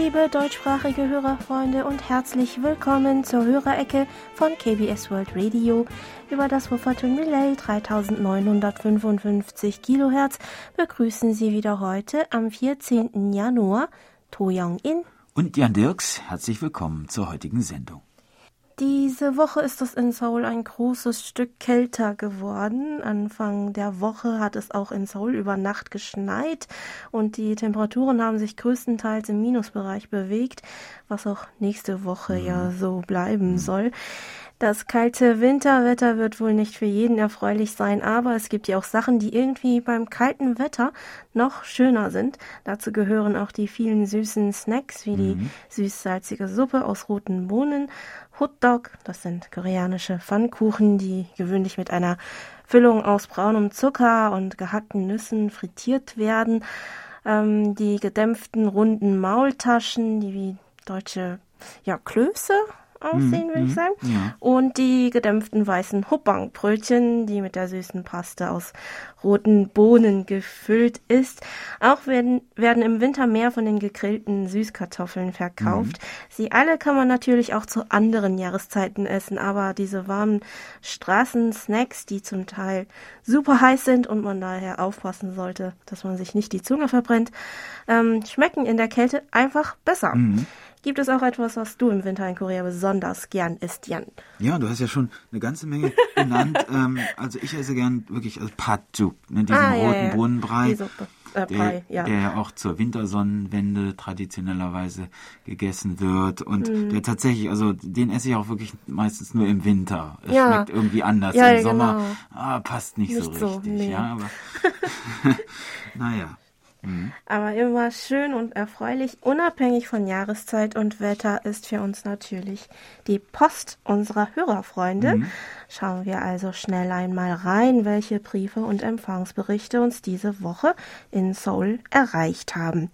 Liebe deutschsprachige Hörerfreunde und herzlich willkommen zur Hörerecke von KBS World Radio. Über das Wufferton Relay 3955 Kilohertz begrüßen Sie wieder heute am 14. Januar To Young-in und Jan Dirks. Herzlich willkommen zur heutigen Sendung. Diese Woche ist es in Seoul ein großes Stück kälter geworden. Anfang der Woche hat es auch in Seoul über Nacht geschneit und die Temperaturen haben sich größtenteils im Minusbereich bewegt, was auch nächste Woche mhm. ja so bleiben mhm. soll. Das kalte Winterwetter wird wohl nicht für jeden erfreulich sein, aber es gibt ja auch Sachen, die irgendwie beim kalten Wetter noch schöner sind. Dazu gehören auch die vielen süßen Snacks wie die mhm. süß-salzige Suppe aus roten Bohnen, Hotdog, das sind koreanische Pfannkuchen, die gewöhnlich mit einer Füllung aus braunem Zucker und gehackten Nüssen frittiert werden, ähm, die gedämpften runden Maultaschen, die wie deutsche ja, Klöße aussehen, würde ich mhm. sagen. Ja. Und die gedämpften weißen Huppangbrötchen, die mit der süßen Paste aus roten Bohnen gefüllt ist. Auch werden, werden im Winter mehr von den gegrillten Süßkartoffeln verkauft. Mhm. Sie alle kann man natürlich auch zu anderen Jahreszeiten essen, aber diese warmen Straßensnacks, die zum Teil super heiß sind und man daher aufpassen sollte, dass man sich nicht die Zunge verbrennt, ähm, schmecken in der Kälte einfach besser. Mhm. Gibt es auch etwas, was du im Winter in Korea besonders gern isst, Jan? Ja, du hast ja schon eine ganze Menge genannt. ähm, also ich esse gern wirklich also Patjuk, ne, diesen ah, roten ja, Bohnenbrei. Die Suppe. Äh, der, ja. der ja auch zur Wintersonnenwende traditionellerweise gegessen wird und mm. der tatsächlich, also den esse ich auch wirklich meistens nur im Winter. Es ja. schmeckt irgendwie anders. Ja, Im Sommer genau. ah, passt nicht, nicht so richtig. So, nee. Ja, aber naja. Mhm. Aber immer schön und erfreulich, unabhängig von Jahreszeit und Wetter, ist für uns natürlich die Post unserer Hörerfreunde. Mhm. Schauen wir also schnell einmal rein, welche Briefe und Empfangsberichte uns diese Woche in Seoul erreicht haben.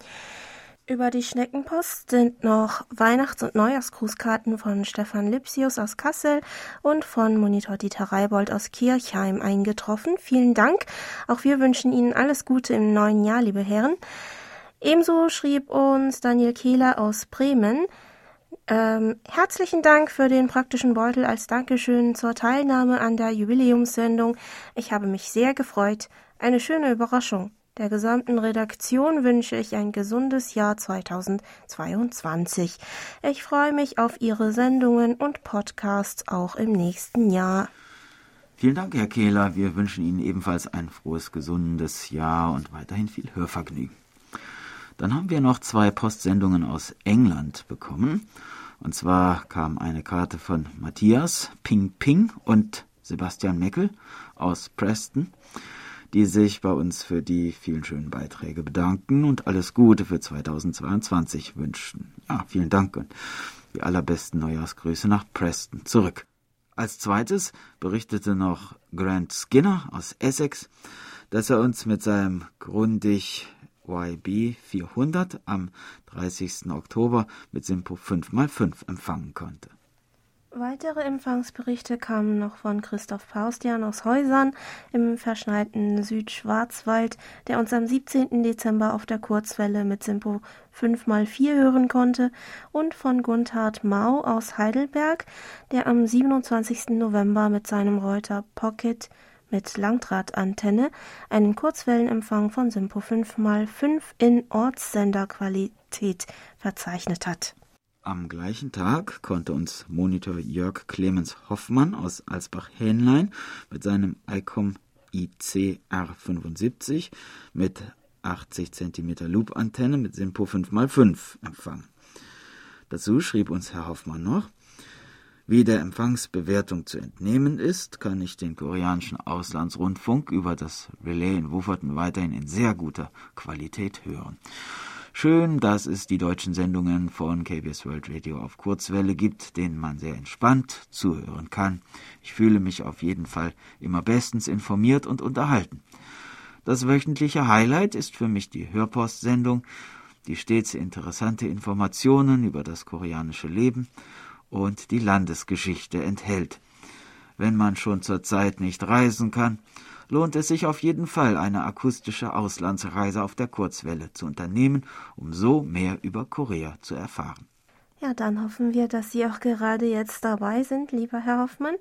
Über die Schneckenpost sind noch Weihnachts- und Neujahrsgrußkarten von Stefan Lipsius aus Kassel und von Monitor Dieter Reibold aus Kirchheim eingetroffen. Vielen Dank. Auch wir wünschen Ihnen alles Gute im neuen Jahr, liebe Herren. Ebenso schrieb uns Daniel Kehler aus Bremen. Ähm, herzlichen Dank für den praktischen Beutel als Dankeschön zur Teilnahme an der Jubiläumssendung. Ich habe mich sehr gefreut. Eine schöne Überraschung. Der gesamten Redaktion wünsche ich ein gesundes Jahr 2022. Ich freue mich auf Ihre Sendungen und Podcasts auch im nächsten Jahr. Vielen Dank, Herr Kehler. Wir wünschen Ihnen ebenfalls ein frohes, gesundes Jahr und weiterhin viel Hörvergnügen. Dann haben wir noch zwei Postsendungen aus England bekommen. Und zwar kam eine Karte von Matthias Ping Ping und Sebastian Meckel aus Preston die sich bei uns für die vielen schönen Beiträge bedanken und alles Gute für 2022 wünschen. Ja, vielen Dank und die allerbesten Neujahrsgrüße nach Preston zurück. Als zweites berichtete noch Grant Skinner aus Essex, dass er uns mit seinem Grundig YB 400 am 30. Oktober mit Simpo 5x5 empfangen konnte. Weitere Empfangsberichte kamen noch von Christoph Paustian aus Häusern im verschneiten Südschwarzwald, der uns am 17. Dezember auf der Kurzwelle mit Simpo 5x4 hören konnte, und von Gundhard Mau aus Heidelberg, der am 27. November mit seinem Reuter Pocket mit Langdrahtantenne einen Kurzwellenempfang von Simpo 5x5 in Ortssenderqualität verzeichnet hat. Am gleichen Tag konnte uns Monitor Jörg Clemens Hoffmann aus Alsbach-Hähnlein mit seinem ICOM IC R75 mit 80 cm Loop-Antenne mit Simpo 5x5 empfangen. Dazu schrieb uns Herr Hoffmann noch, wie der Empfangsbewertung zu entnehmen ist, kann ich den koreanischen Auslandsrundfunk über das Relais in Wufferton weiterhin in sehr guter Qualität hören. Schön, dass es die deutschen Sendungen von KBS World Radio auf Kurzwelle gibt, denen man sehr entspannt zuhören kann. Ich fühle mich auf jeden Fall immer bestens informiert und unterhalten. Das wöchentliche Highlight ist für mich die Hörpostsendung, die stets interessante Informationen über das koreanische Leben und die Landesgeschichte enthält. Wenn man schon zurzeit nicht reisen kann, lohnt es sich auf jeden Fall, eine akustische Auslandsreise auf der Kurzwelle zu unternehmen, um so mehr über Korea zu erfahren. Ja, dann hoffen wir, dass Sie auch gerade jetzt dabei sind, lieber Herr Hoffmann.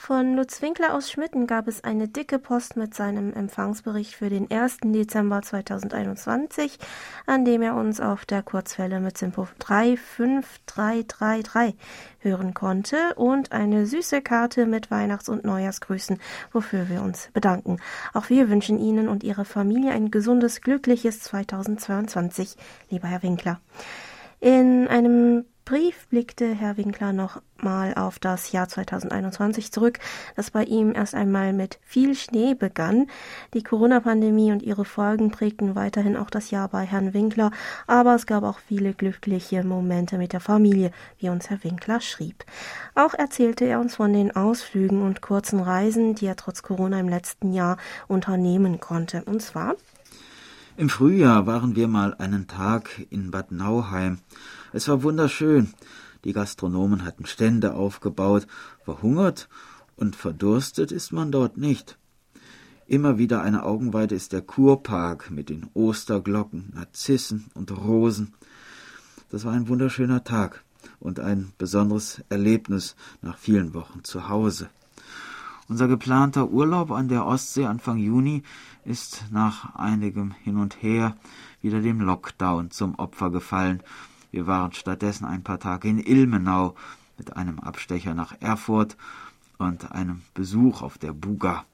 Von Lutz Winkler aus Schmitten gab es eine dicke Post mit seinem Empfangsbericht für den 1. Dezember 2021, an dem er uns auf der Kurzwelle mit Simpo 35333 hören konnte und eine süße Karte mit Weihnachts- und Neujahrsgrüßen, wofür wir uns bedanken. Auch wir wünschen Ihnen und Ihrer Familie ein gesundes, glückliches 2022, lieber Herr Winkler. In einem Brief blickte Herr Winkler noch mal auf das Jahr 2021 zurück, das bei ihm erst einmal mit viel Schnee begann. Die Corona-Pandemie und ihre Folgen prägten weiterhin auch das Jahr bei Herrn Winkler, aber es gab auch viele glückliche Momente mit der Familie, wie uns Herr Winkler schrieb. Auch erzählte er uns von den Ausflügen und kurzen Reisen, die er trotz Corona im letzten Jahr unternehmen konnte. Und zwar im Frühjahr waren wir mal einen Tag in Bad Nauheim. Es war wunderschön. Die Gastronomen hatten Stände aufgebaut. Verhungert und verdurstet ist man dort nicht. Immer wieder eine Augenweide ist der Kurpark mit den Osterglocken, Narzissen und Rosen. Das war ein wunderschöner Tag und ein besonderes Erlebnis nach vielen Wochen zu Hause. Unser geplanter Urlaub an der Ostsee Anfang Juni ist nach einigem Hin und Her wieder dem Lockdown zum Opfer gefallen. Wir waren stattdessen ein paar Tage in Ilmenau mit einem Abstecher nach Erfurt und einem Besuch auf der Buga.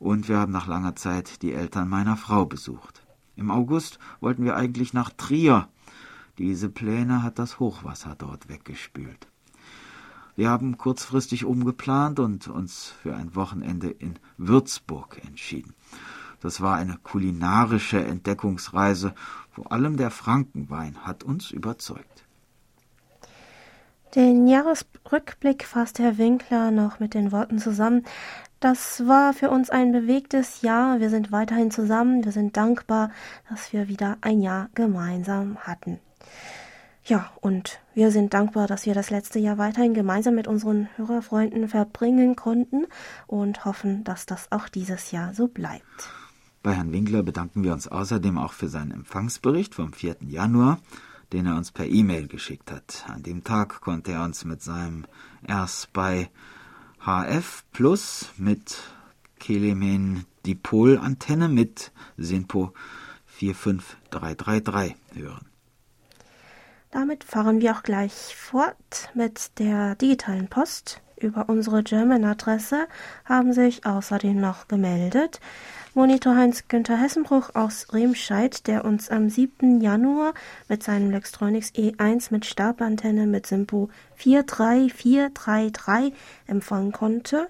Und wir haben nach langer Zeit die Eltern meiner Frau besucht. Im August wollten wir eigentlich nach Trier. Diese Pläne hat das Hochwasser dort weggespült. Wir haben kurzfristig umgeplant und uns für ein Wochenende in Würzburg entschieden. Das war eine kulinarische Entdeckungsreise. Vor allem der Frankenwein hat uns überzeugt. Den Jahresrückblick fasst Herr Winkler noch mit den Worten zusammen. Das war für uns ein bewegtes Jahr. Wir sind weiterhin zusammen. Wir sind dankbar, dass wir wieder ein Jahr gemeinsam hatten. Ja, und wir sind dankbar, dass wir das letzte Jahr weiterhin gemeinsam mit unseren Hörerfreunden verbringen konnten und hoffen, dass das auch dieses Jahr so bleibt. Bei Herrn Winkler bedanken wir uns außerdem auch für seinen Empfangsbericht vom 4. Januar, den er uns per E-Mail geschickt hat. An dem Tag konnte er uns mit seinem erst bei HF Plus mit Kelemen Dipol Antenne mit Sinpo 45333 hören. Damit fahren wir auch gleich fort mit der digitalen Post. Über unsere German-Adresse haben sich außerdem noch gemeldet Monitor Heinz-Günther Hessenbruch aus Remscheid, der uns am 7. Januar mit seinem Lextronics E1 mit Stabantenne mit Simpo 43433 empfangen konnte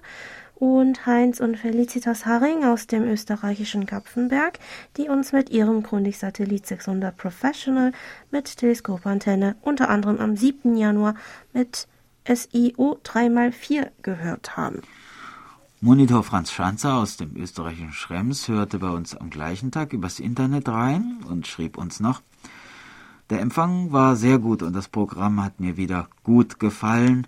und Heinz und Felicitas Haring aus dem österreichischen Kapfenberg, die uns mit ihrem Grundig-Satellit 600 Professional mit Teleskopantenne unter anderem am 7. Januar mit SIO 3x4 gehört haben. Monitor Franz Schanzer aus dem österreichischen Schrems hörte bei uns am gleichen Tag übers Internet rein und schrieb uns noch, der Empfang war sehr gut und das Programm hat mir wieder gut gefallen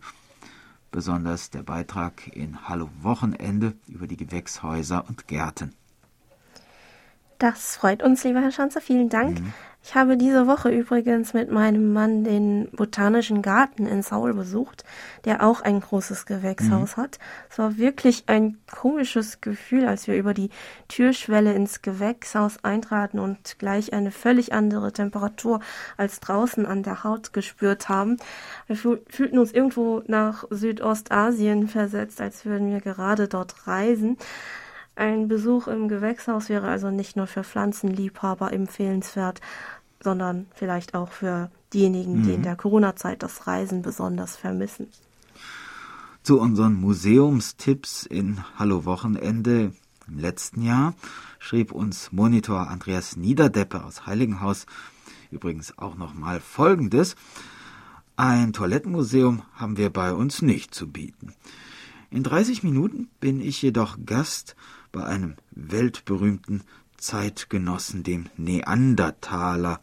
besonders der Beitrag in Hallo Wochenende über die Gewächshäuser und Gärten. Das freut uns, lieber Herr Schanzer. Vielen Dank. Mhm. Ich habe diese Woche übrigens mit meinem Mann den Botanischen Garten in Saul besucht, der auch ein großes Gewächshaus mhm. hat. Es war wirklich ein komisches Gefühl, als wir über die Türschwelle ins Gewächshaus eintraten und gleich eine völlig andere Temperatur als draußen an der Haut gespürt haben. Wir fühlten uns irgendwo nach Südostasien versetzt, als würden wir gerade dort reisen. Ein Besuch im Gewächshaus wäre also nicht nur für Pflanzenliebhaber empfehlenswert, sondern vielleicht auch für diejenigen, mhm. die in mhm. der Corona-Zeit das Reisen besonders vermissen. Zu unseren Museumstipps in Hallo Wochenende im letzten Jahr schrieb uns Monitor Andreas Niederdeppe aus Heiligenhaus übrigens auch nochmal Folgendes. Ein Toilettenmuseum haben wir bei uns nicht zu bieten. In 30 Minuten bin ich jedoch Gast bei einem weltberühmten Zeitgenossen, dem Neandertaler.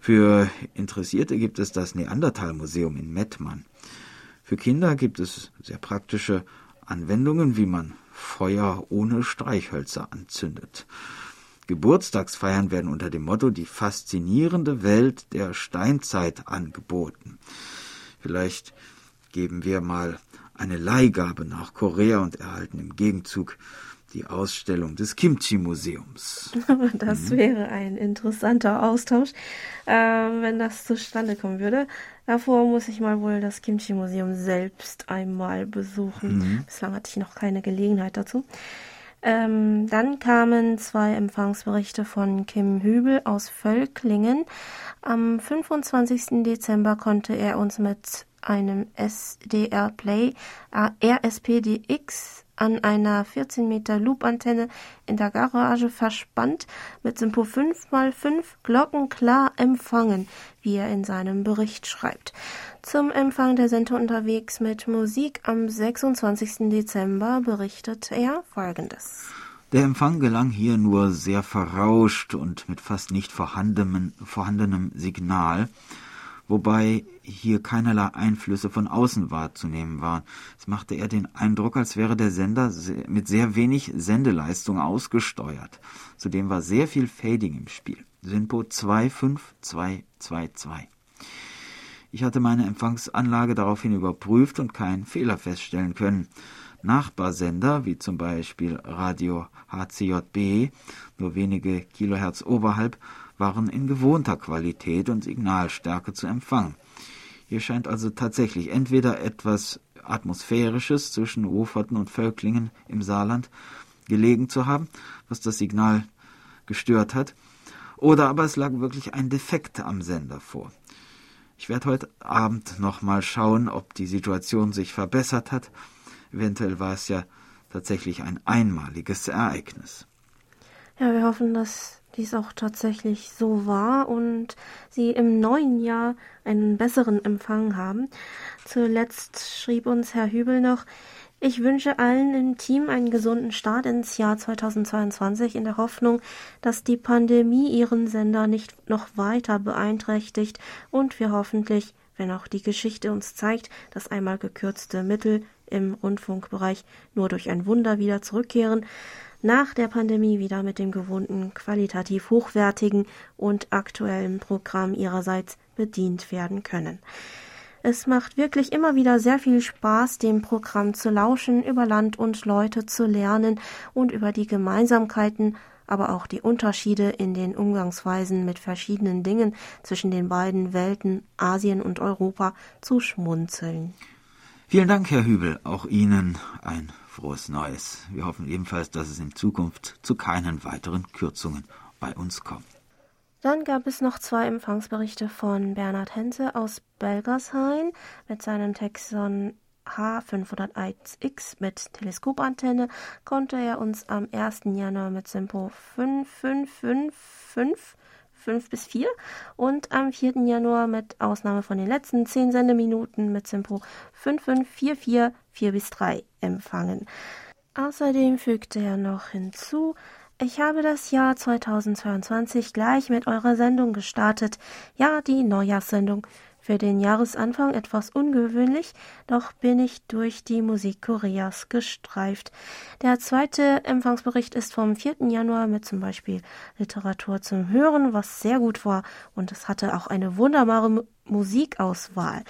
Für Interessierte gibt es das Neandertal-Museum in Mettmann. Für Kinder gibt es sehr praktische Anwendungen, wie man Feuer ohne Streichhölzer anzündet. Geburtstagsfeiern werden unter dem Motto Die faszinierende Welt der Steinzeit angeboten. Vielleicht geben wir mal eine Leihgabe nach Korea und erhalten im Gegenzug die Ausstellung des Kimchi-Museums. Das mhm. wäre ein interessanter Austausch, äh, wenn das zustande kommen würde. Davor muss ich mal wohl das Kimchi-Museum selbst einmal besuchen. Mhm. Bislang hatte ich noch keine Gelegenheit dazu. Ähm, dann kamen zwei Empfangsberichte von Kim Hübel aus Völklingen. Am 25. Dezember konnte er uns mit einem SDR Play RSPDX an einer 14 Meter Loop-Antenne in der Garage verspannt mit Simpo 5x5 Glocken klar empfangen, wie er in seinem Bericht schreibt. Zum Empfang der Sender unterwegs mit Musik am 26. Dezember berichtet er folgendes. Der Empfang gelang hier nur sehr verrauscht und mit fast nicht vorhandenem, vorhandenem Signal wobei hier keinerlei Einflüsse von außen wahrzunehmen waren. Es machte eher den Eindruck, als wäre der Sender mit sehr wenig Sendeleistung ausgesteuert. Zudem war sehr viel Fading im Spiel. Sinpo 25222. Ich hatte meine Empfangsanlage daraufhin überprüft und keinen Fehler feststellen können. Nachbarsender, wie zum Beispiel Radio HCJB, nur wenige Kilohertz oberhalb, waren in gewohnter Qualität und Signalstärke zu empfangen. Hier scheint also tatsächlich entweder etwas Atmosphärisches zwischen Woferten und Völklingen im Saarland gelegen zu haben, was das Signal gestört hat, oder aber es lag wirklich ein Defekt am Sender vor. Ich werde heute Abend nochmal schauen, ob die Situation sich verbessert hat. Eventuell war es ja tatsächlich ein einmaliges Ereignis. Ja, wir hoffen, dass dies auch tatsächlich so war und sie im neuen Jahr einen besseren Empfang haben. Zuletzt schrieb uns Herr Hübel noch, ich wünsche allen im Team einen gesunden Start ins Jahr 2022 in der Hoffnung, dass die Pandemie ihren Sender nicht noch weiter beeinträchtigt und wir hoffentlich, wenn auch die Geschichte uns zeigt, dass einmal gekürzte Mittel im Rundfunkbereich nur durch ein Wunder wieder zurückkehren, nach der Pandemie wieder mit dem gewohnten qualitativ hochwertigen und aktuellen Programm ihrerseits bedient werden können. Es macht wirklich immer wieder sehr viel Spaß, dem Programm zu lauschen, über Land und Leute zu lernen und über die Gemeinsamkeiten, aber auch die Unterschiede in den Umgangsweisen mit verschiedenen Dingen zwischen den beiden Welten Asien und Europa zu schmunzeln. Vielen Dank, Herr Hübel. Auch Ihnen ein frohes Neues. Wir hoffen ebenfalls, dass es in Zukunft zu keinen weiteren Kürzungen bei uns kommt. Dann gab es noch zwei Empfangsberichte von Bernhard Henze aus Belgershain mit seinem Texon H501X mit Teleskopantenne konnte er uns am 1. Januar mit Simpo 5555 5 bis 4 und am 4. Januar mit Ausnahme von den letzten 10 Sendeminuten mit Simpo 5544 4 bis 3 empfangen. Außerdem fügte er noch hinzu, ich habe das Jahr 2022 gleich mit eurer Sendung gestartet, ja, die Neujahrssendung. Für den Jahresanfang etwas ungewöhnlich, doch bin ich durch die Musik Koreas gestreift. Der zweite Empfangsbericht ist vom 4. Januar mit zum Beispiel Literatur zum Hören, was sehr gut war und es hatte auch eine wunderbare Musikauswahl.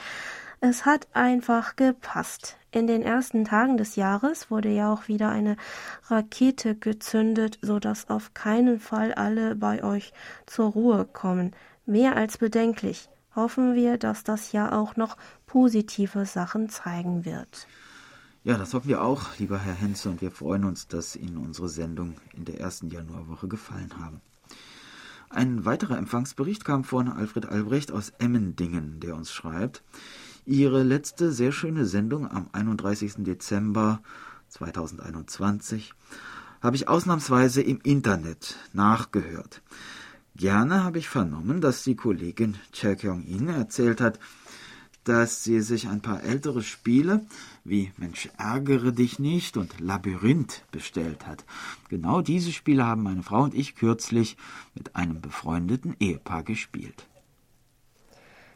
Es hat einfach gepasst. In den ersten Tagen des Jahres wurde ja auch wieder eine Rakete gezündet, so dass auf keinen Fall alle bei euch zur Ruhe kommen. Mehr als bedenklich hoffen wir, dass das Jahr auch noch positive Sachen zeigen wird. Ja, das hoffen wir auch, lieber Herr Henze, und wir freuen uns, dass Ihnen unsere Sendung in der ersten Januarwoche gefallen haben. Ein weiterer Empfangsbericht kam von Alfred Albrecht aus Emmendingen, der uns schreibt, Ihre letzte sehr schöne Sendung am 31. Dezember 2021 habe ich ausnahmsweise im Internet nachgehört. Gerne habe ich vernommen, dass die Kollegin Cha Kyung-in erzählt hat, dass sie sich ein paar ältere Spiele wie Mensch ärgere dich nicht und Labyrinth bestellt hat. Genau diese Spiele haben meine Frau und ich kürzlich mit einem befreundeten Ehepaar gespielt.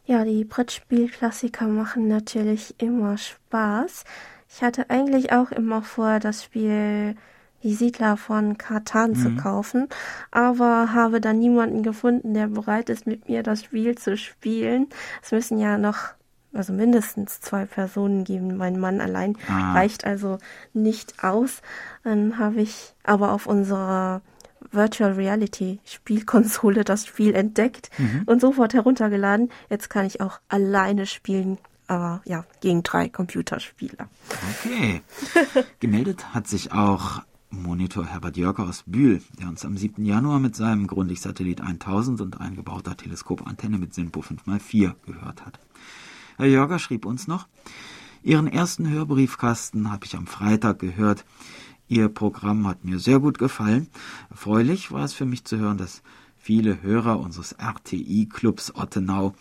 Ja, die Brettspielklassiker machen natürlich immer Spaß. Ich hatte eigentlich auch immer vor, das Spiel Die Siedler von Katan mhm. zu kaufen, aber habe dann niemanden gefunden, der bereit ist, mit mir das Spiel zu spielen. Es müssen ja noch also mindestens zwei Personen geben. Mein Mann allein ah. reicht also nicht aus. Dann habe ich aber auf unserer Virtual Reality Spielkonsole das Spiel entdeckt mhm. und sofort heruntergeladen. Jetzt kann ich auch alleine spielen, aber ja, gegen drei Computerspieler. Okay. Gemeldet hat sich auch Monitor Herbert Jörger aus Bühl, der uns am 7. Januar mit seinem Grundig-Satellit 1000 und eingebauter Teleskopantenne mit SINPO 5x4 gehört hat. Herr Jörger schrieb uns noch, Ihren ersten Hörbriefkasten habe ich am Freitag gehört. Ihr Programm hat mir sehr gut gefallen. Erfreulich war es für mich zu hören, dass viele Hörer unseres RTI-Clubs Ottenau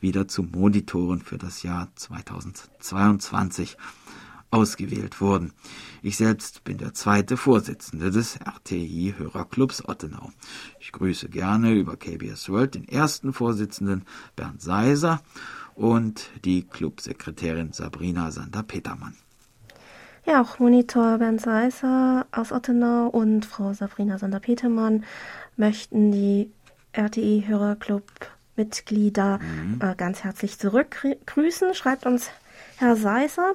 wieder zu Monitoren für das Jahr 2022 ausgewählt wurden. Ich selbst bin der zweite Vorsitzende des RTI-Hörerclubs Ottenau. Ich grüße gerne über KBS World den ersten Vorsitzenden Bernd Seiser und die Clubsekretärin Sabrina Sander-Petermann. Ja, auch Monitor Bernd Seiser aus Ottenau und Frau Sabrina Sander-Petermann möchten die RTI-Hörerclub-Mitglieder mhm. äh, ganz herzlich zurückgrüßen, schreibt uns Herr Seiser.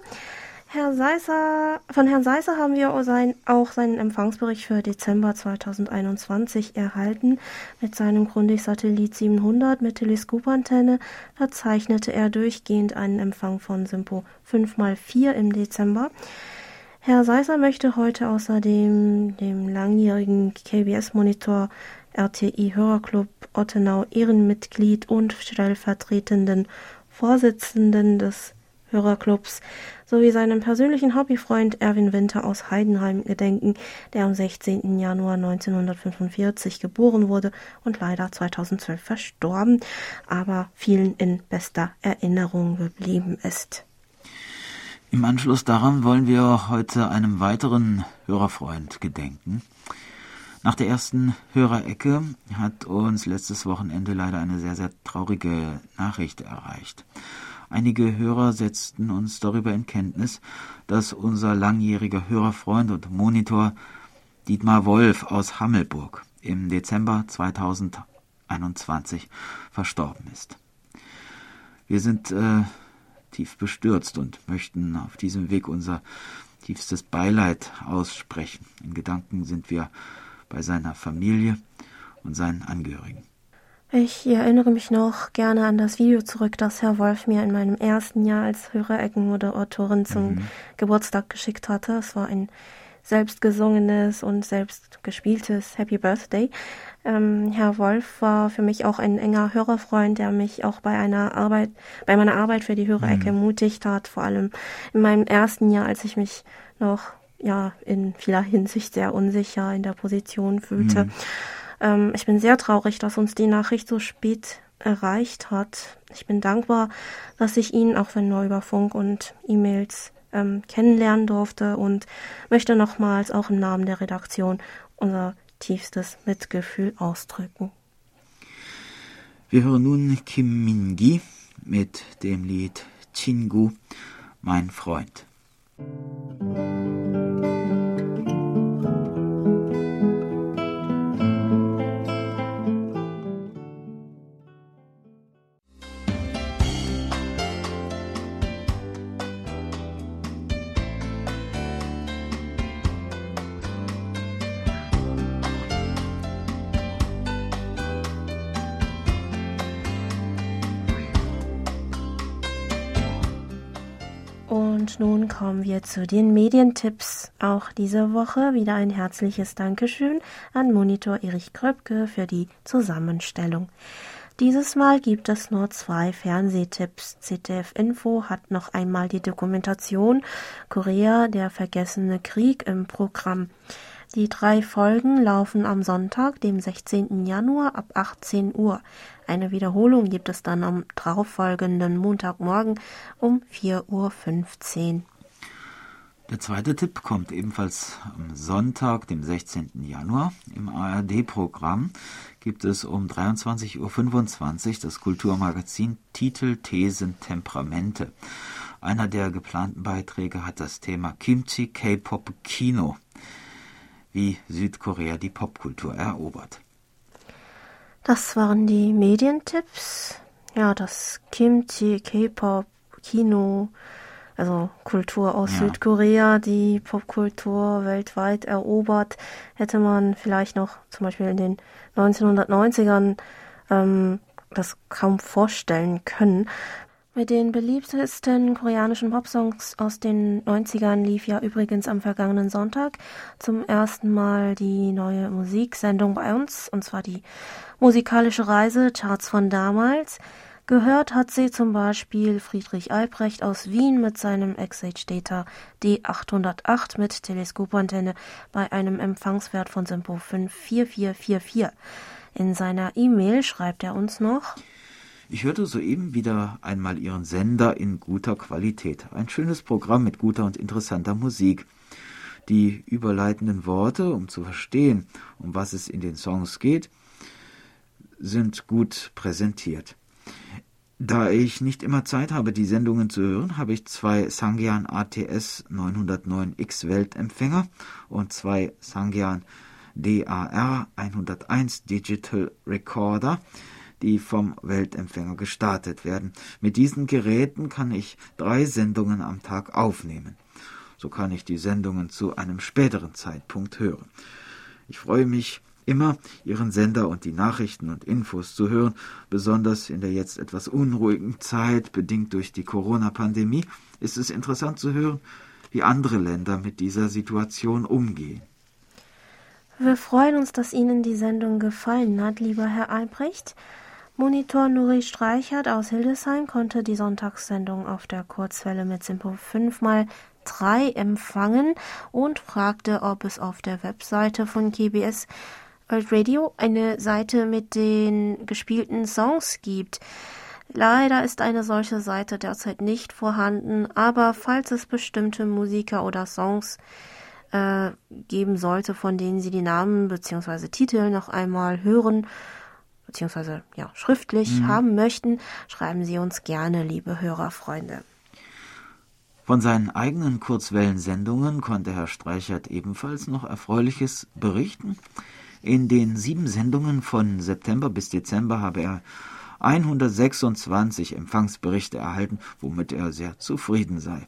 Herr Seisser, von Herrn Seisser haben wir auch seinen Empfangsbericht für Dezember 2021 erhalten. Mit seinem Grundig-Satellit 700 mit Teleskopantenne verzeichnete er durchgehend einen Empfang von Simpo 5x4 im Dezember. Herr Seisser möchte heute außerdem dem langjährigen KBS-Monitor RTI Hörerclub Ottenau Ehrenmitglied und stellvertretenden Vorsitzenden des Hörerclubs sowie seinem persönlichen Hobbyfreund Erwin Winter aus Heidenheim gedenken, der am 16. Januar 1945 geboren wurde und leider 2012 verstorben, aber vielen in bester Erinnerung geblieben ist. Im Anschluss daran wollen wir heute einem weiteren Hörerfreund gedenken. Nach der ersten Hörerecke hat uns letztes Wochenende leider eine sehr, sehr traurige Nachricht erreicht. Einige Hörer setzten uns darüber in Kenntnis, dass unser langjähriger Hörerfreund und Monitor Dietmar Wolf aus Hammelburg im Dezember 2021 verstorben ist. Wir sind äh, tief bestürzt und möchten auf diesem Weg unser tiefstes Beileid aussprechen. In Gedanken sind wir bei seiner Familie und seinen Angehörigen. Ich erinnere mich noch gerne an das Video zurück, das Herr Wolf mir in meinem ersten Jahr als Hörereckenmoderatorin zum mhm. Geburtstag geschickt hatte. Es war ein selbstgesungenes und selbst gespieltes Happy Birthday. Ähm, Herr Wolf war für mich auch ein enger Hörerfreund, der mich auch bei einer Arbeit, bei meiner Arbeit für die Hörerecke mhm. ermutigt hat, vor allem in meinem ersten Jahr, als ich mich noch ja in vieler Hinsicht sehr unsicher in der Position fühlte. Mhm. Ähm, ich bin sehr traurig, dass uns die Nachricht so spät erreicht hat. Ich bin dankbar, dass ich ihn auch wenn nur über Funk und E-Mails ähm, kennenlernen durfte und möchte nochmals auch im Namen der Redaktion unser tiefstes Mitgefühl ausdrücken. Wir hören nun Kim Min-gi mit dem Lied Chingu, mein Freund. Und nun kommen wir zu den Medientipps. Auch diese Woche wieder ein herzliches Dankeschön an Monitor Erich Kröpke für die Zusammenstellung. Dieses Mal gibt es nur zwei Fernsehtipps. ZDF Info hat noch einmal die Dokumentation Korea, der vergessene Krieg im Programm. Die drei Folgen laufen am Sonntag, dem 16. Januar ab 18 Uhr. Eine Wiederholung gibt es dann am darauffolgenden Montagmorgen um 4.15 Uhr. Der zweite Tipp kommt ebenfalls am Sonntag, dem 16. Januar. Im ARD-Programm gibt es um 23.25 Uhr das Kulturmagazin Titel, Thesen, Temperamente. Einer der geplanten Beiträge hat das Thema Kimchi K-Pop Kino, wie Südkorea die Popkultur erobert. Das waren die Medientipps. Ja, das Kimchi K-Pop Kino, also Kultur aus ja. Südkorea, die Popkultur weltweit erobert, hätte man vielleicht noch zum Beispiel in den 1990ern ähm, das kaum vorstellen können. Mit den beliebtesten koreanischen Popsongs aus den 90ern lief ja übrigens am vergangenen Sonntag zum ersten Mal die neue Musiksendung bei uns, und zwar die musikalische Reise Charts von damals. Gehört hat sie zum Beispiel Friedrich Albrecht aus Wien mit seinem XH Data D808 mit Teleskopantenne bei einem Empfangswert von Simpo 54444. In seiner E-Mail schreibt er uns noch ich hörte soeben wieder einmal Ihren Sender in guter Qualität. Ein schönes Programm mit guter und interessanter Musik. Die überleitenden Worte, um zu verstehen, um was es in den Songs geht, sind gut präsentiert. Da ich nicht immer Zeit habe, die Sendungen zu hören, habe ich zwei Sangyan ATS 909X Weltempfänger und zwei Sangyan DAR 101 Digital Recorder die vom Weltempfänger gestartet werden. Mit diesen Geräten kann ich drei Sendungen am Tag aufnehmen. So kann ich die Sendungen zu einem späteren Zeitpunkt hören. Ich freue mich immer, Ihren Sender und die Nachrichten und Infos zu hören, besonders in der jetzt etwas unruhigen Zeit, bedingt durch die Corona-Pandemie, ist es interessant zu hören, wie andere Länder mit dieser Situation umgehen. Wir freuen uns, dass Ihnen die Sendung gefallen hat, lieber Herr Albrecht. Monitor Nuri Streichert aus Hildesheim konnte die Sonntagssendung auf der Kurzwelle mit Simpo 5x3 empfangen und fragte, ob es auf der Webseite von KBS World Radio eine Seite mit den gespielten Songs gibt. Leider ist eine solche Seite derzeit nicht vorhanden, aber falls es bestimmte Musiker oder Songs äh, geben sollte, von denen Sie die Namen bzw. Titel noch einmal hören beziehungsweise ja, schriftlich mhm. haben möchten, schreiben Sie uns gerne, liebe Hörerfreunde. Von seinen eigenen Kurzwellensendungen konnte Herr Streichert ebenfalls noch Erfreuliches berichten. In den sieben Sendungen von September bis Dezember habe er 126 Empfangsberichte erhalten, womit er sehr zufrieden sei.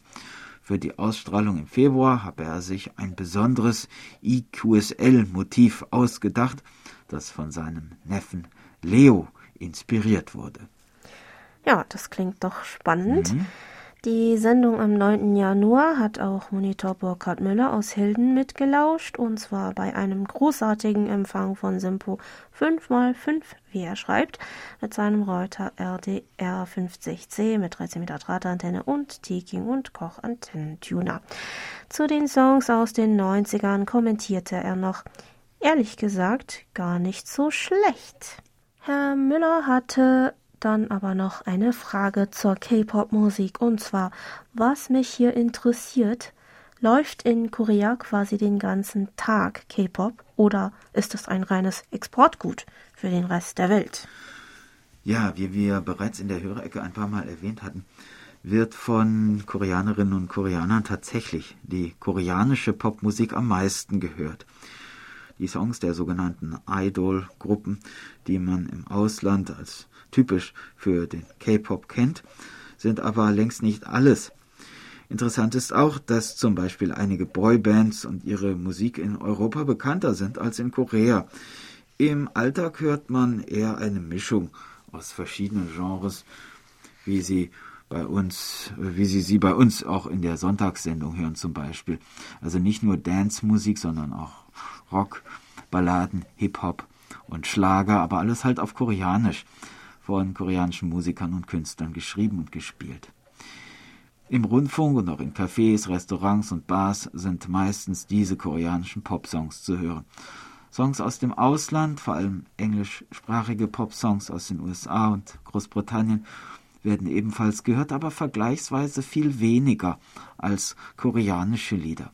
Für die Ausstrahlung im Februar habe er sich ein besonderes IQSL-Motiv ausgedacht, das von seinem Neffen Leo inspiriert wurde. Ja, das klingt doch spannend. Mhm. Die Sendung am 9. Januar hat auch Monitor Burkhard Müller aus Hilden mitgelauscht und zwar bei einem großartigen Empfang von Simpo 5x5, wie er schreibt, mit seinem Reuter RDR 50C mit 13 Meter Drahtantenne und Teking und Koch Antennentuner. Zu den Songs aus den 90ern kommentierte er noch, ehrlich gesagt, gar nicht so schlecht. Herr Müller hatte dann aber noch eine Frage zur K-Pop-Musik und zwar, was mich hier interessiert, läuft in Korea quasi den ganzen Tag K-Pop oder ist es ein reines Exportgut für den Rest der Welt? Ja, wie wir bereits in der Hörecke ein paar Mal erwähnt hatten, wird von Koreanerinnen und Koreanern tatsächlich die koreanische Popmusik am meisten gehört. Die Songs der sogenannten Idol-Gruppen, die man im Ausland als typisch für den K-Pop kennt, sind aber längst nicht alles. Interessant ist auch, dass zum Beispiel einige Boybands und ihre Musik in Europa bekannter sind als in Korea. Im Alltag hört man eher eine Mischung aus verschiedenen Genres, wie sie bei uns, wie Sie sie bei uns auch in der Sonntagssendung hören zum Beispiel. Also nicht nur Dance-Musik, sondern auch Rock, Balladen, Hip-Hop und Schlager, aber alles halt auf Koreanisch von koreanischen Musikern und Künstlern geschrieben und gespielt. Im Rundfunk und auch in Cafés, Restaurants und Bars sind meistens diese koreanischen Popsongs zu hören. Songs aus dem Ausland, vor allem englischsprachige Popsongs aus den USA und Großbritannien, werden ebenfalls gehört, aber vergleichsweise viel weniger als koreanische Lieder.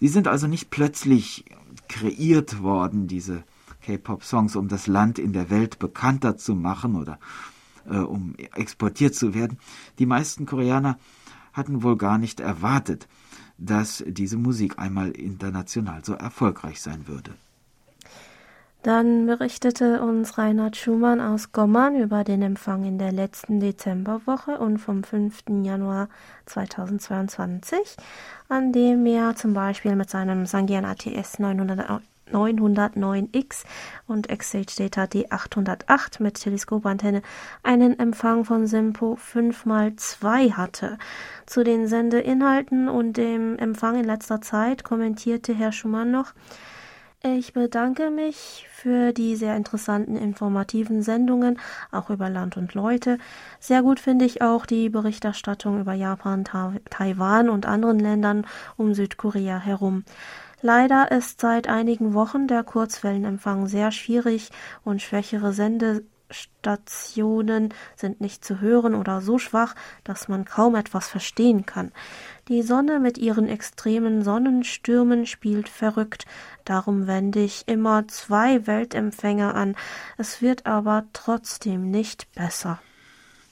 Sie sind also nicht plötzlich kreiert worden, diese K-Pop-Songs, um das Land in der Welt bekannter zu machen oder äh, um exportiert zu werden. Die meisten Koreaner hatten wohl gar nicht erwartet, dass diese Musik einmal international so erfolgreich sein würde. Dann berichtete uns Reinhard Schumann aus Gommern über den Empfang in der letzten Dezemberwoche und vom 5. Januar 2022, an dem er zum Beispiel mit seinem Sangian ATS 900, 909X und Exchange Data D808 mit Teleskopantenne einen Empfang von Simpo 5x2 hatte. Zu den Sendeinhalten und dem Empfang in letzter Zeit kommentierte Herr Schumann noch, ich bedanke mich für die sehr interessanten informativen Sendungen, auch über Land und Leute. Sehr gut finde ich auch die Berichterstattung über Japan, Ta Taiwan und anderen Ländern um Südkorea herum. Leider ist seit einigen Wochen der Kurzwellenempfang sehr schwierig und schwächere Sende Stationen sind nicht zu hören oder so schwach, dass man kaum etwas verstehen kann. Die Sonne mit ihren extremen Sonnenstürmen spielt verrückt, darum wende ich immer zwei Weltempfänger an, es wird aber trotzdem nicht besser.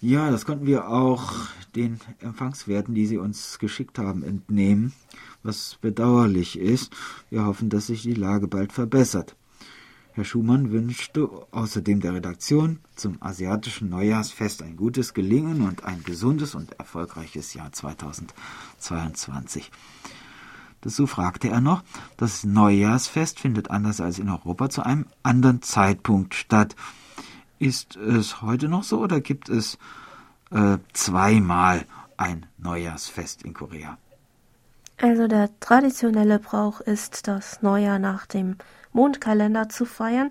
Ja, das konnten wir auch den Empfangswerten, die Sie uns geschickt haben, entnehmen, was bedauerlich ist. Wir hoffen, dass sich die Lage bald verbessert. Herr Schumann wünschte außerdem der Redaktion zum asiatischen Neujahrsfest ein gutes Gelingen und ein gesundes und erfolgreiches Jahr 2022. Dazu fragte er noch, das Neujahrsfest findet anders als in Europa zu einem anderen Zeitpunkt statt. Ist es heute noch so oder gibt es äh, zweimal ein Neujahrsfest in Korea? Also der traditionelle Brauch ist, das Neujahr nach dem Mondkalender zu feiern.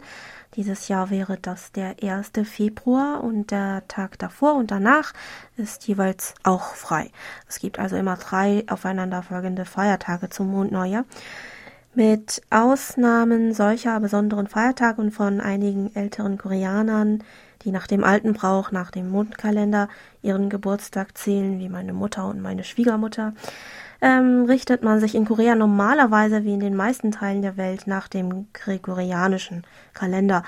Dieses Jahr wäre das der 1. Februar und der Tag davor und danach ist jeweils auch frei. Es gibt also immer drei aufeinanderfolgende Feiertage zum Mondneujahr. Mit Ausnahmen solcher besonderen Feiertage und von einigen älteren Koreanern, die nach dem alten Brauch, nach dem Mondkalender ihren Geburtstag zählen, wie meine Mutter und meine Schwiegermutter, ähm, richtet man sich in Korea normalerweise wie in den meisten Teilen der Welt nach dem gregorianischen Kalender.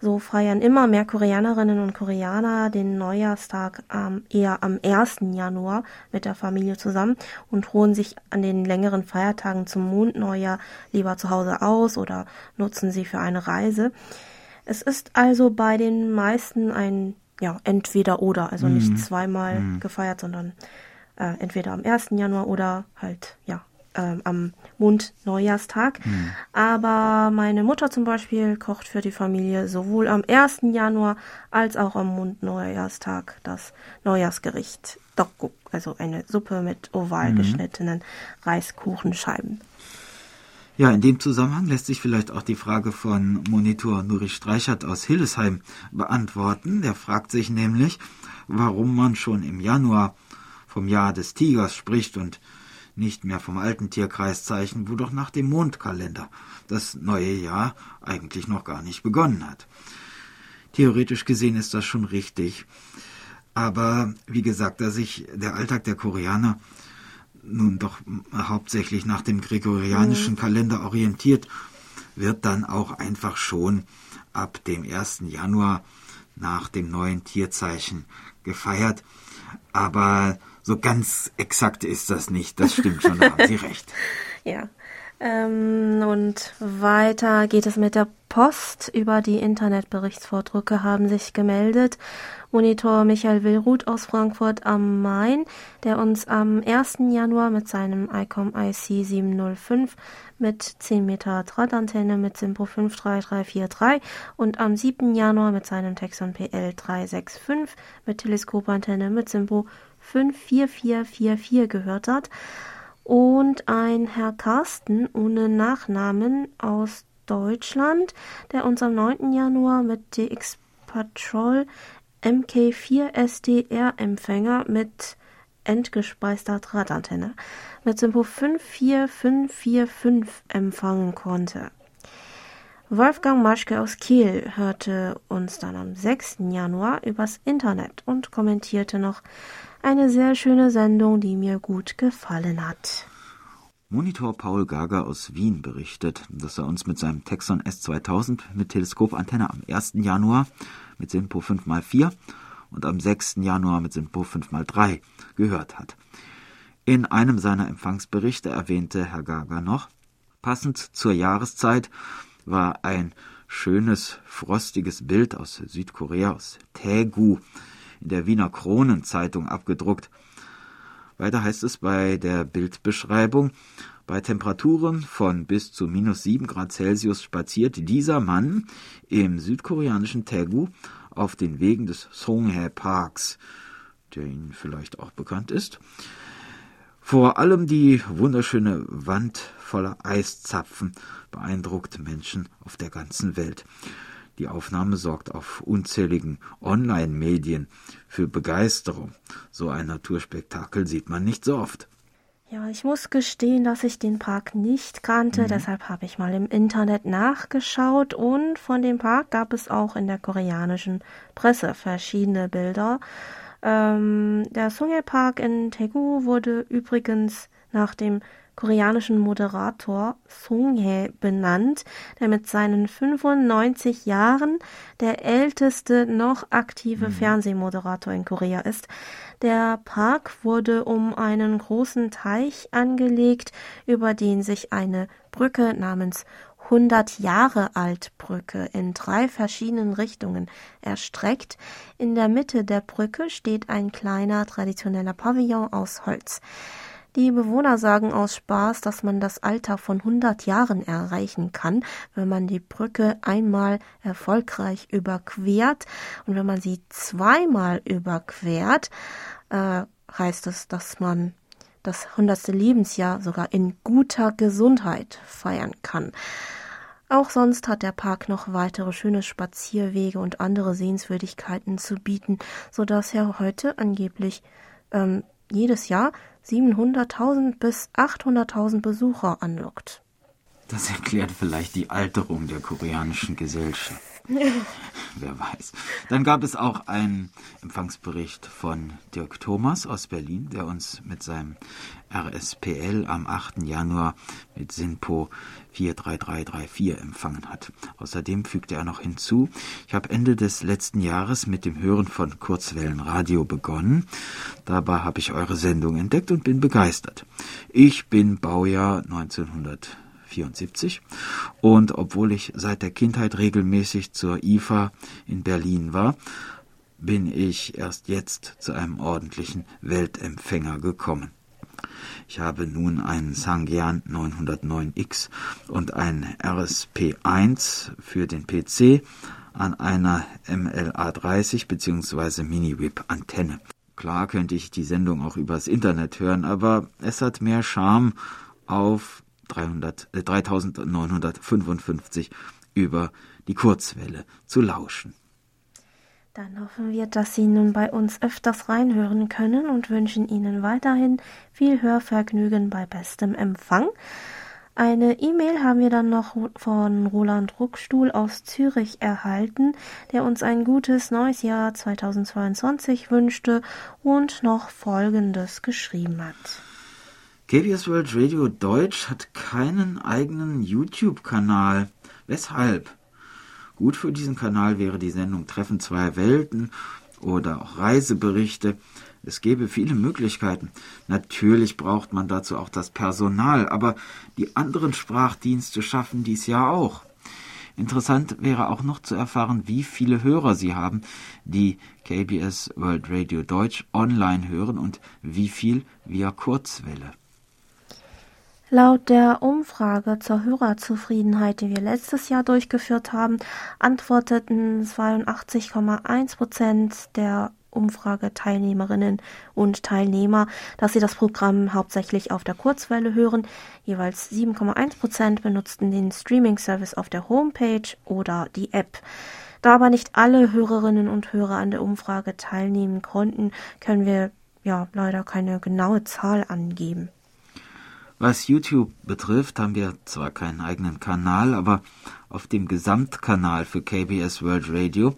So feiern immer mehr Koreanerinnen und Koreaner den Neujahrstag ähm, eher am 1. Januar mit der Familie zusammen und ruhen sich an den längeren Feiertagen zum Mondneujahr lieber zu Hause aus oder nutzen sie für eine Reise. Es ist also bei den meisten ein ja, entweder oder, also nicht mhm. zweimal mm. gefeiert, sondern äh, entweder am 1. Januar oder halt, ja, ähm, am Mondneujahrstag. Mhm. Aber meine Mutter zum Beispiel kocht für die Familie sowohl am 1. Januar als auch am Mondneujahrstag das Neujahrsgericht Dokguk, also eine Suppe mit oval mhm. geschnittenen Reiskuchenscheiben. Ja, in dem Zusammenhang lässt sich vielleicht auch die Frage von Monitor Nuri Streichert aus Hillesheim beantworten. Der fragt sich nämlich, warum man schon im Januar vom Jahr des Tigers spricht und nicht mehr vom alten Tierkreiszeichen, wo doch nach dem Mondkalender das neue Jahr eigentlich noch gar nicht begonnen hat. Theoretisch gesehen ist das schon richtig. Aber wie gesagt, da sich der Alltag der Koreaner nun doch hauptsächlich nach dem gregorianischen mhm. Kalender orientiert, wird dann auch einfach schon ab dem 1. Januar nach dem neuen Tierzeichen gefeiert. Aber so ganz exakt ist das nicht. Das stimmt schon, da haben Sie recht. Ja. Ähm, und weiter geht es mit der Post. Über die Internetberichtsvordrucke haben sich gemeldet Monitor Michael Willruth aus Frankfurt am Main, der uns am 1. Januar mit seinem ICOM IC 705 mit 10 Meter Drahtantenne mit Simpo 53343 und am 7. Januar mit seinem Texon PL 365 mit Teleskopantenne mit Simpo 54444 gehört hat. Und ein Herr Carsten ohne Nachnamen aus Deutschland, der uns am 9. Januar mit DX Patrol MK4 SDR-Empfänger mit entgespeister Drahtantenne mit Simpo 54545 empfangen konnte. Wolfgang Maschke aus Kiel hörte uns dann am 6. Januar übers Internet und kommentierte noch eine sehr schöne Sendung, die mir gut gefallen hat. Monitor Paul Gager aus Wien berichtet, dass er uns mit seinem Texon S2000 mit Teleskopantenne am 1. Januar mit Simpo 5x4 und am 6. Januar mit Sinpo 5x3 gehört hat. In einem seiner Empfangsberichte erwähnte Herr Gaga noch, passend zur Jahreszeit war ein schönes, frostiges Bild aus Südkorea, aus Taegu, in der Wiener Kronenzeitung abgedruckt. Weiter heißt es bei der Bildbeschreibung, bei Temperaturen von bis zu minus 7 Grad Celsius spaziert dieser Mann im südkoreanischen Taegu auf den Wegen des Songhae Parks, der Ihnen vielleicht auch bekannt ist. Vor allem die wunderschöne Wand voller Eiszapfen beeindruckt Menschen auf der ganzen Welt. Die Aufnahme sorgt auf unzähligen Online-Medien für Begeisterung. So ein Naturspektakel sieht man nicht so oft. Ja, ich muss gestehen, dass ich den Park nicht kannte, mhm. deshalb habe ich mal im Internet nachgeschaut und von dem Park gab es auch in der koreanischen Presse verschiedene Bilder. Ähm, der Sunghae Park in Daegu wurde übrigens nach dem koreanischen Moderator Song Hye benannt, der mit seinen 95 Jahren der älteste noch aktive mhm. Fernsehmoderator in Korea ist. Der Park wurde um einen großen Teich angelegt, über den sich eine Brücke namens 100 Jahre alt Brücke in drei verschiedenen Richtungen erstreckt. In der Mitte der Brücke steht ein kleiner traditioneller Pavillon aus Holz. Die Bewohner sagen aus Spaß, dass man das Alter von 100 Jahren erreichen kann, wenn man die Brücke einmal erfolgreich überquert. Und wenn man sie zweimal überquert, äh, heißt es, dass man das 100. Lebensjahr sogar in guter Gesundheit feiern kann. Auch sonst hat der Park noch weitere schöne Spazierwege und andere Sehenswürdigkeiten zu bieten, so dass er heute angeblich ähm, jedes Jahr 700.000 bis 800.000 Besucher anlockt. Das erklärt vielleicht die Alterung der koreanischen Gesellschaft. Wer weiß. Dann gab es auch einen Empfangsbericht von Dirk Thomas aus Berlin, der uns mit seinem RSPL am 8. Januar mit SINPO 43334 empfangen hat. Außerdem fügte er noch hinzu, ich habe Ende des letzten Jahres mit dem Hören von Kurzwellenradio begonnen. Dabei habe ich eure Sendung entdeckt und bin begeistert. Ich bin Baujahr 1900 74. Und obwohl ich seit der Kindheit regelmäßig zur IFA in Berlin war, bin ich erst jetzt zu einem ordentlichen Weltempfänger gekommen. Ich habe nun einen Sangyan 909X und ein RSP1 für den PC an einer MLA30 bzw. Mini-Whip-Antenne. Klar könnte ich die Sendung auch übers Internet hören, aber es hat mehr Charme, auf 300, äh, 3955 über die Kurzwelle zu lauschen. Dann hoffen wir, dass Sie nun bei uns öfters reinhören können und wünschen Ihnen weiterhin viel Hörvergnügen bei bestem Empfang. Eine E-Mail haben wir dann noch von Roland Ruckstuhl aus Zürich erhalten, der uns ein gutes neues Jahr 2022 wünschte und noch Folgendes geschrieben hat. KBS World Radio Deutsch hat keinen eigenen YouTube-Kanal. Weshalb? Gut für diesen Kanal wäre die Sendung Treffen zweier Welten oder auch Reiseberichte. Es gäbe viele Möglichkeiten. Natürlich braucht man dazu auch das Personal, aber die anderen Sprachdienste schaffen dies ja auch. Interessant wäre auch noch zu erfahren, wie viele Hörer Sie haben, die KBS World Radio Deutsch online hören und wie viel via Kurzwelle. Laut der Umfrage zur Hörerzufriedenheit, die wir letztes Jahr durchgeführt haben, antworteten 82,1 Prozent der Umfrageteilnehmerinnen und Teilnehmer, dass sie das Programm hauptsächlich auf der Kurzwelle hören. Jeweils 7,1 Prozent benutzten den Streaming-Service auf der Homepage oder die App. Da aber nicht alle Hörerinnen und Hörer an der Umfrage teilnehmen konnten, können wir ja leider keine genaue Zahl angeben. Was YouTube betrifft, haben wir zwar keinen eigenen Kanal, aber auf dem Gesamtkanal für KBS World Radio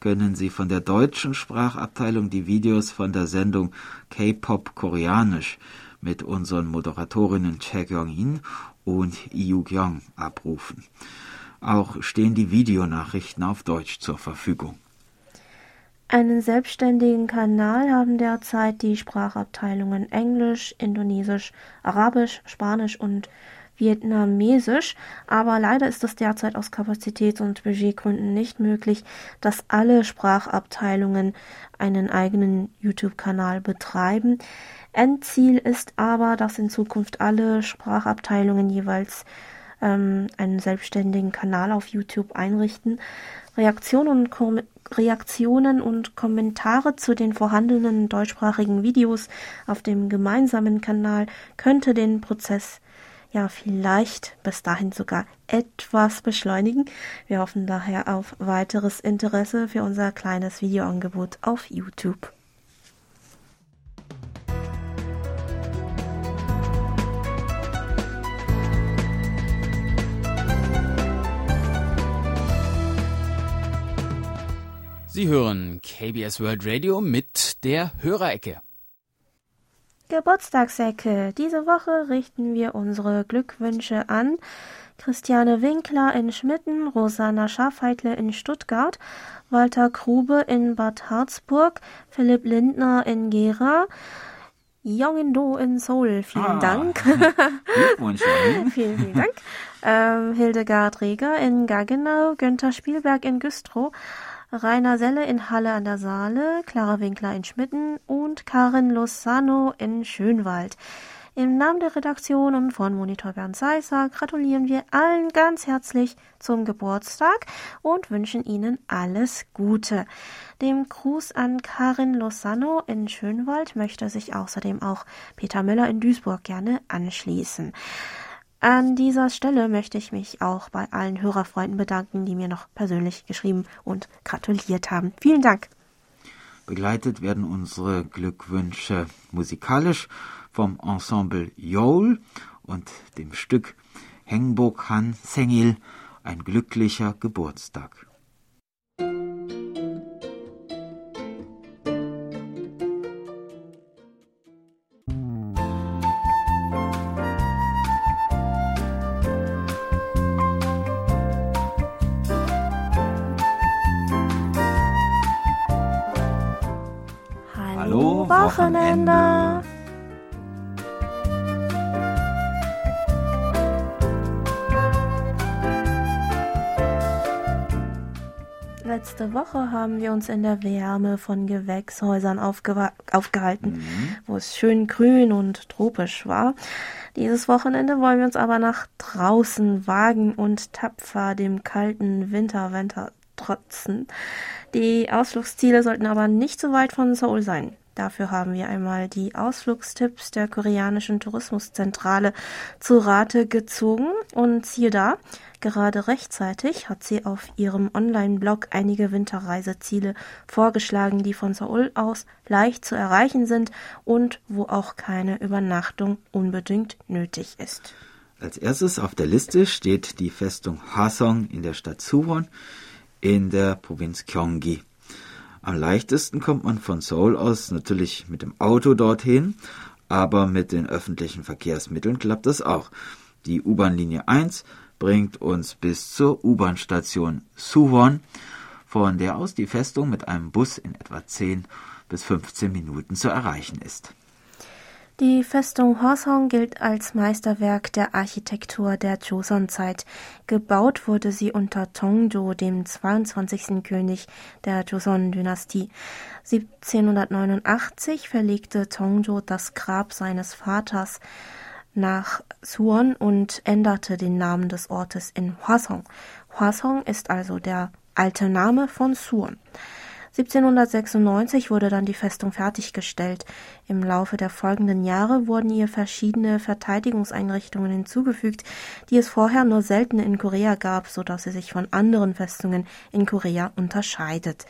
können Sie von der deutschen Sprachabteilung die Videos von der Sendung K-Pop Koreanisch mit unseren Moderatorinnen Chae Kyung-in und Yu Kyung abrufen. Auch stehen die Videonachrichten auf Deutsch zur Verfügung. Einen selbstständigen Kanal haben derzeit die Sprachabteilungen Englisch, Indonesisch, Arabisch, Spanisch und Vietnamesisch, aber leider ist es derzeit aus Kapazitäts- und Budgetgründen nicht möglich, dass alle Sprachabteilungen einen eigenen YouTube-Kanal betreiben. Endziel ist aber, dass in Zukunft alle Sprachabteilungen jeweils ähm, einen selbstständigen Kanal auf YouTube einrichten. Reaktionen und, Reaktionen und Kommentare zu den vorhandenen deutschsprachigen Videos auf dem gemeinsamen Kanal könnte den Prozess ja vielleicht bis dahin sogar etwas beschleunigen. Wir hoffen daher auf weiteres Interesse für unser kleines Videoangebot auf YouTube. Sie hören KBS World Radio mit der Hörerecke. Geburtstagsecke. Diese Woche richten wir unsere Glückwünsche an Christiane Winkler in Schmitten, Rosanna Schafheitle in Stuttgart, Walter Grube in Bad Harzburg, Philipp Lindner in Gera, Do in Seoul. Vielen ah, Dank. Glückwunsch. vielen, vielen Dank. Ähm, Hildegard Reger in Gaggenau, Günther Spielberg in Güstrow, Rainer Selle in Halle an der Saale, Clara Winkler in Schmitten und Karin Lozano in Schönwald. Im Namen der Redaktion und von Monitor Bernd Seisser gratulieren wir allen ganz herzlich zum Geburtstag und wünschen Ihnen alles Gute. Dem Gruß an Karin Lozano in Schönwald möchte sich außerdem auch Peter Müller in Duisburg gerne anschließen. An dieser Stelle möchte ich mich auch bei allen Hörerfreunden bedanken, die mir noch persönlich geschrieben und gratuliert haben. Vielen Dank. Begleitet werden unsere Glückwünsche musikalisch vom Ensemble Jol und dem Stück Hengbok Han Sengil, ein glücklicher Geburtstag. Letzte Woche haben wir uns in der Wärme von Gewächshäusern aufgehalten, mhm. wo es schön grün und tropisch war. Dieses Wochenende wollen wir uns aber nach draußen wagen und tapfer dem kalten Winterwetter trotzen. Die Ausflugsziele sollten aber nicht so weit von Seoul sein. Dafür haben wir einmal die Ausflugstipps der koreanischen Tourismuszentrale zu Rate gezogen und siehe da, gerade rechtzeitig hat sie auf ihrem Online-Blog einige Winterreiseziele vorgeschlagen, die von Seoul aus leicht zu erreichen sind und wo auch keine Übernachtung unbedingt nötig ist. Als erstes auf der Liste steht die Festung Hwasong in der Stadt Suwon in der Provinz Gyeonggi. Am leichtesten kommt man von Seoul aus natürlich mit dem Auto dorthin, aber mit den öffentlichen Verkehrsmitteln klappt das auch. Die U-Bahn-Linie 1 bringt uns bis zur U-Bahn-Station Suwon, von der aus die Festung mit einem Bus in etwa 10 bis 15 Minuten zu erreichen ist. Die Festung Hwasong gilt als Meisterwerk der Architektur der Joseon-Zeit. Gebaut wurde sie unter Tongjo, dem 22. König der Joseon-Dynastie. 1789 verlegte Tongjo das Grab seines Vaters nach Suwon und änderte den Namen des Ortes in Hwasong. Hwasong ist also der alte Name von Suwon. 1796 wurde dann die Festung fertiggestellt. Im Laufe der folgenden Jahre wurden ihr verschiedene Verteidigungseinrichtungen hinzugefügt, die es vorher nur selten in Korea gab, so dass sie sich von anderen Festungen in Korea unterscheidet.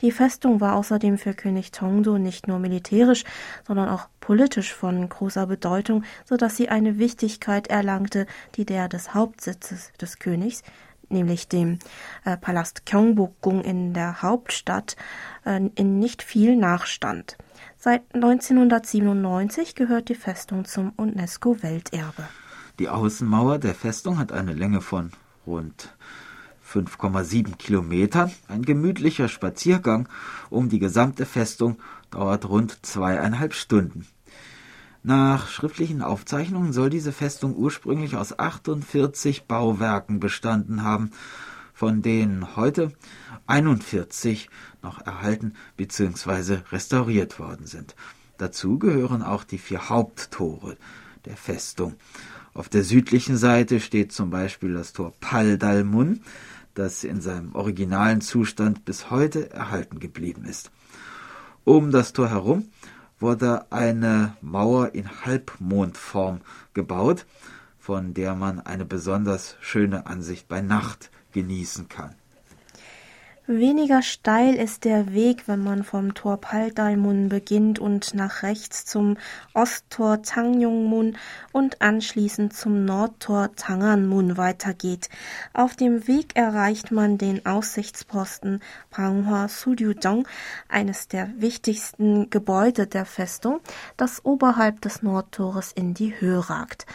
Die Festung war außerdem für König Tongdo nicht nur militärisch, sondern auch politisch von großer Bedeutung, so dass sie eine Wichtigkeit erlangte, die der des Hauptsitzes des Königs nämlich dem äh, Palast Gyeongbokgung in der Hauptstadt, äh, in nicht viel Nachstand. Seit 1997 gehört die Festung zum UNESCO-Welterbe. Die Außenmauer der Festung hat eine Länge von rund 5,7 Kilometern. Ein gemütlicher Spaziergang um die gesamte Festung dauert rund zweieinhalb Stunden. Nach schriftlichen Aufzeichnungen soll diese Festung ursprünglich aus 48 Bauwerken bestanden haben, von denen heute 41 noch erhalten bzw. restauriert worden sind. Dazu gehören auch die vier Haupttore der Festung. Auf der südlichen Seite steht zum Beispiel das Tor Paldalmun, das in seinem originalen Zustand bis heute erhalten geblieben ist. Um das Tor herum wurde eine Mauer in Halbmondform gebaut, von der man eine besonders schöne Ansicht bei Nacht genießen kann. Weniger steil ist der Weg, wenn man vom Tor Paldalmun beginnt und nach rechts zum Osttor Tangyongmun und anschließend zum Nordtor Tanganmun weitergeht. Auf dem Weg erreicht man den Aussichtsposten Panghua Suryudong, eines der wichtigsten Gebäude der Festung, das oberhalb des Nordtores in die Höhe ragt.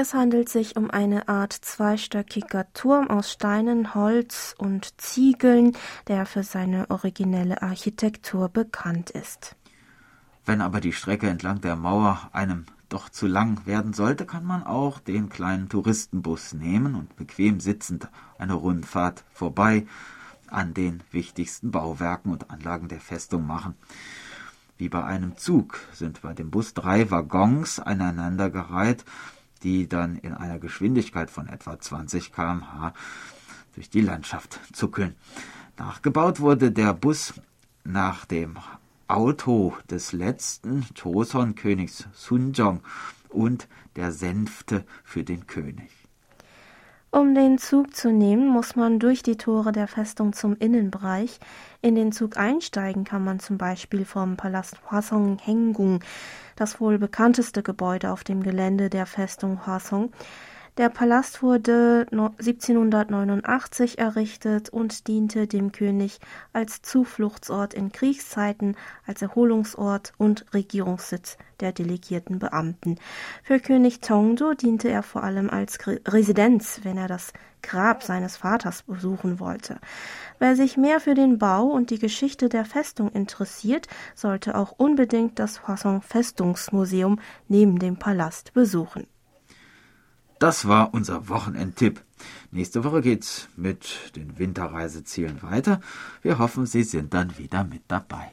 Es handelt sich um eine Art zweistöckiger Turm aus Steinen, Holz und Ziegeln, der für seine originelle Architektur bekannt ist. Wenn aber die Strecke entlang der Mauer einem doch zu lang werden sollte, kann man auch den kleinen Touristenbus nehmen und bequem sitzend eine Rundfahrt vorbei an den wichtigsten Bauwerken und Anlagen der Festung machen. Wie bei einem Zug sind bei dem Bus drei Waggons aneinandergereiht, die dann in einer Geschwindigkeit von etwa 20 km/h durch die Landschaft zuckeln. Nachgebaut wurde der Bus nach dem Auto des letzten Joseon-Königs Sunjong und der Sänfte für den König. Um den Zug zu nehmen, muss man durch die Tore der Festung zum Innenbereich. In den Zug einsteigen kann man zum Beispiel vom Palast Hwasong Hengung, das wohl bekannteste Gebäude auf dem Gelände der Festung Hwasong. Der Palast wurde 1789 errichtet und diente dem König als Zufluchtsort in Kriegszeiten, als Erholungsort und Regierungssitz der delegierten Beamten. Für König Tongdo diente er vor allem als Residenz, wenn er das Grab seines Vaters besuchen wollte. Wer sich mehr für den Bau und die Geschichte der Festung interessiert, sollte auch unbedingt das Hwasong Festungsmuseum neben dem Palast besuchen. Das war unser Wochenendtipp. Nächste Woche geht's mit den Winterreisezielen weiter. Wir hoffen, Sie sind dann wieder mit dabei.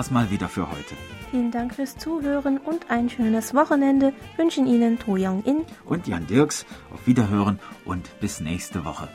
War's mal wieder für heute. Vielen Dank fürs Zuhören und ein schönes Wochenende wünschen Ihnen To Young In und Jan Dirks. Auf Wiederhören und bis nächste Woche.